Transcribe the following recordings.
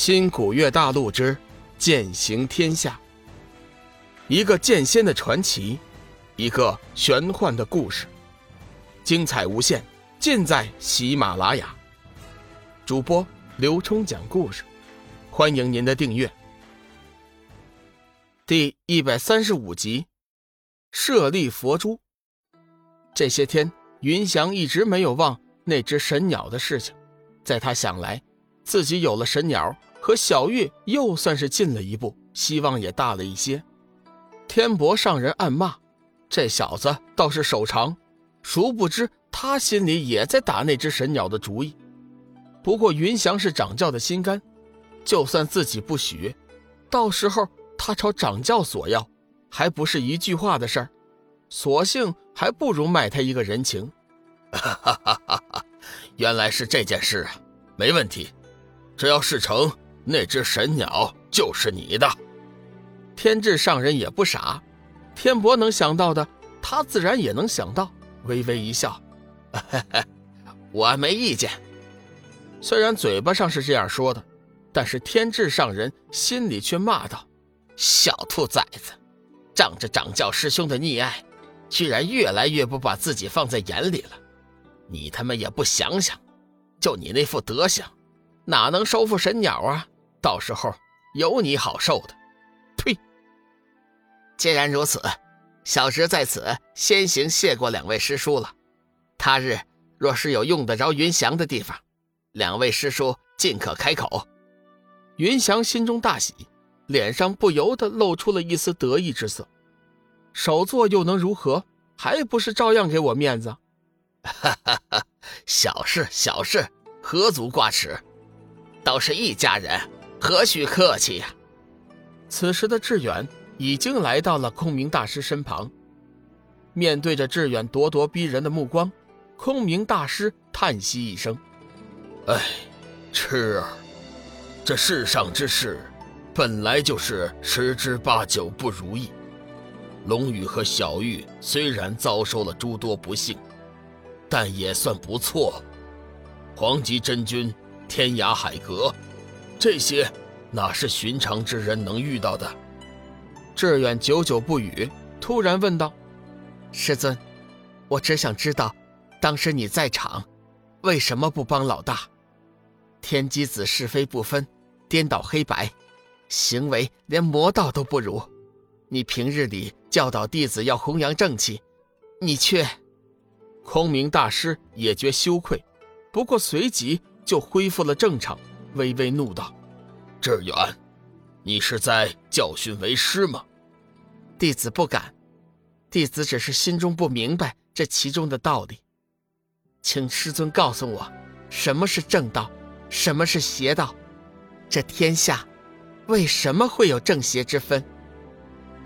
新古月大陆之剑行天下，一个剑仙的传奇，一个玄幻的故事，精彩无限，尽在喜马拉雅。主播刘冲讲故事，欢迎您的订阅。第一百三十五集，舍利佛珠。这些天，云翔一直没有忘那只神鸟的事情，在他想来。自己有了神鸟，可小玉又算是进了一步，希望也大了一些。天博上人暗骂：“这小子倒是手长。”殊不知他心里也在打那只神鸟的主意。不过云翔是掌教的心肝，就算自己不许，到时候他朝掌教索要，还不是一句话的事儿？索性还不如卖他一个人情。哈哈哈哈哈！原来是这件事啊，没问题。只要事成，那只神鸟就是你的。天智上人也不傻，天伯能想到的，他自然也能想到，微微一笑：“ 我没意见。”虽然嘴巴上是这样说的，但是天智上人心里却骂道：“小兔崽子，仗着掌教师兄的溺爱，居然越来越不把自己放在眼里了。你他妈也不想想，就你那副德行！”哪能收复神鸟啊？到时候有你好受的！呸！既然如此，小侄在此先行谢过两位师叔了。他日若是有用得着云翔的地方，两位师叔尽可开口。云翔心中大喜，脸上不由得露出了一丝得意之色。首座又能如何？还不是照样给我面子？哈哈哈！小事小事，何足挂齿。都是一家人，何须客气呀？此时的志远已经来到了空明大师身旁，面对着志远咄咄逼人的目光，空明大师叹息一声：“哎，痴儿，这世上之事，本来就是十之八九不如意。龙宇和小玉虽然遭受了诸多不幸，但也算不错。黄极真君。”天涯海阁，这些哪是寻常之人能遇到的？志远久久不语，突然问道：“师尊，我只想知道，当时你在场，为什么不帮老大？天机子是非不分，颠倒黑白，行为连魔道都不如。你平日里教导弟子要弘扬正气，你却……”空明大师也觉羞愧，不过随即。就恢复了正常，微微怒道：“志远，你是在教训为师吗？”弟子不敢，弟子只是心中不明白这其中的道理，请师尊告诉我，什么是正道，什么是邪道？这天下为什么会有正邪之分？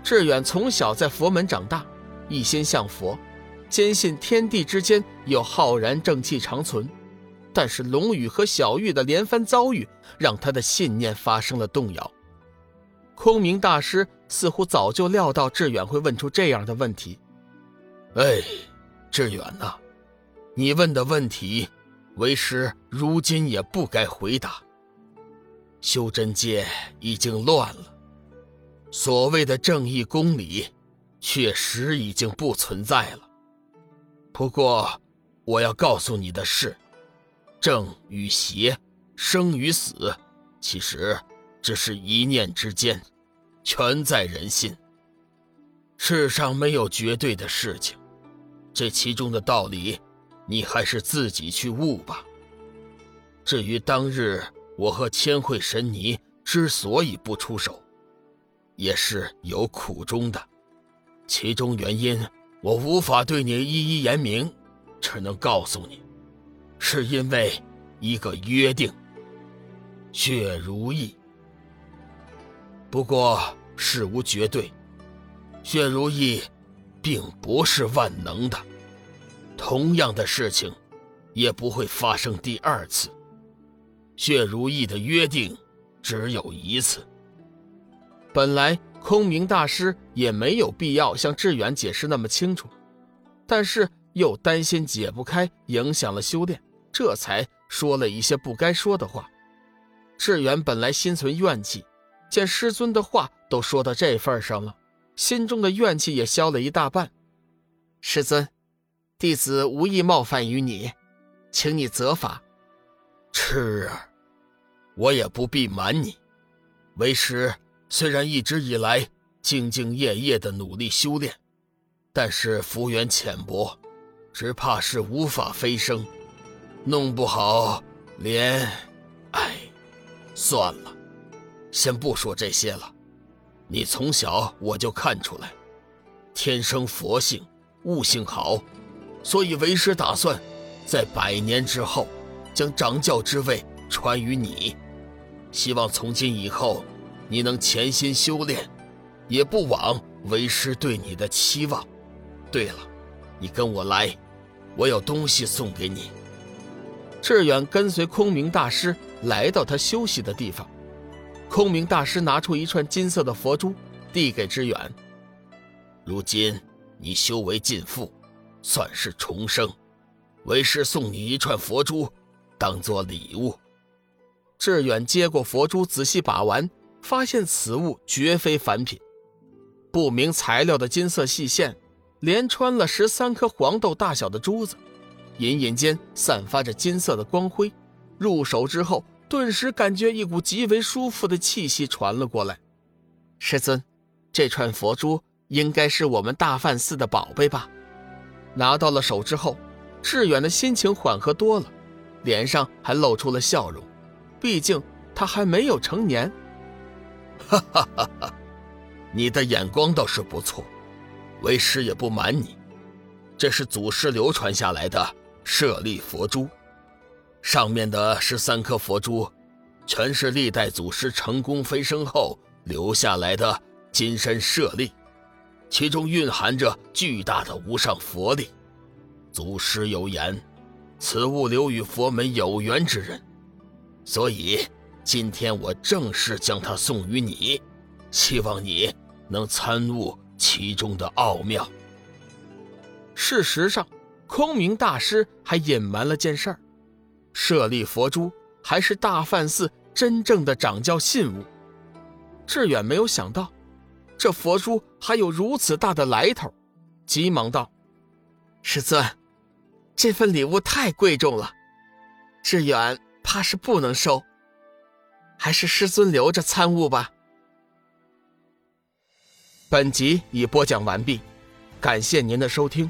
志远从小在佛门长大，一心向佛，坚信天地之间有浩然正气长存。但是龙宇和小玉的连番遭遇，让他的信念发生了动摇。空明大师似乎早就料到志远会问出这样的问题。哎，志远呐，你问的问题，为师如今也不该回答。修真界已经乱了，所谓的正义公理，确实已经不存在了。不过，我要告诉你的是。正与邪，生与死，其实只是一念之间，全在人心。世上没有绝对的事情，这其中的道理，你还是自己去悟吧。至于当日我和千惠神尼之所以不出手，也是有苦衷的，其中原因我无法对你一一言明，只能告诉你。是因为一个约定，血如意。不过事无绝对，血如意并不是万能的，同样的事情也不会发生第二次。血如意的约定只有一次。本来空明大师也没有必要向志远解释那么清楚，但是又担心解不开，影响了修炼。这才说了一些不该说的话。志远本来心存怨气，见师尊的话都说到这份上了，心中的怨气也消了一大半。师尊，弟子无意冒犯于你，请你责罚。赤儿，我也不必瞒你，为师虽然一直以来兢兢业业的努力修炼，但是福缘浅薄，只怕是无法飞升，弄不好连……哎。算了，先不说这些了。你从小我就看出来，天生佛性，悟性好，所以为师打算，在百年之后，将掌教之位传于你。希望从今以后，你能潜心修炼，也不枉为师对你的期望。对了，你跟我来，我有东西送给你。志远跟随空明大师。来到他休息的地方，空明大师拿出一串金色的佛珠，递给志远。如今你修为尽复，算是重生，为师送你一串佛珠，当做礼物。志远接过佛珠，仔细把玩，发现此物绝非凡品，不明材料的金色细线，连穿了十三颗黄豆大小的珠子，隐隐间散发着金色的光辉。入手之后。顿时感觉一股极为舒服的气息传了过来。师尊，这串佛珠应该是我们大梵寺的宝贝吧？拿到了手之后，志远的心情缓和多了，脸上还露出了笑容。毕竟他还没有成年。哈哈哈哈！你的眼光倒是不错，为师也不瞒你，这是祖师流传下来的舍利佛珠。上面的十三颗佛珠，全是历代祖师成功飞升后留下来的金身舍利，其中蕴含着巨大的无上佛力。祖师有言，此物留与佛门有缘之人，所以今天我正式将它送于你，希望你能参悟其中的奥妙。事实上，空明大师还隐瞒了件事儿。舍利佛珠还是大梵寺真正的掌教信物。志远没有想到，这佛珠还有如此大的来头，急忙道：“师尊，这份礼物太贵重了，志远怕是不能收，还是师尊留着参悟吧。”本集已播讲完毕，感谢您的收听。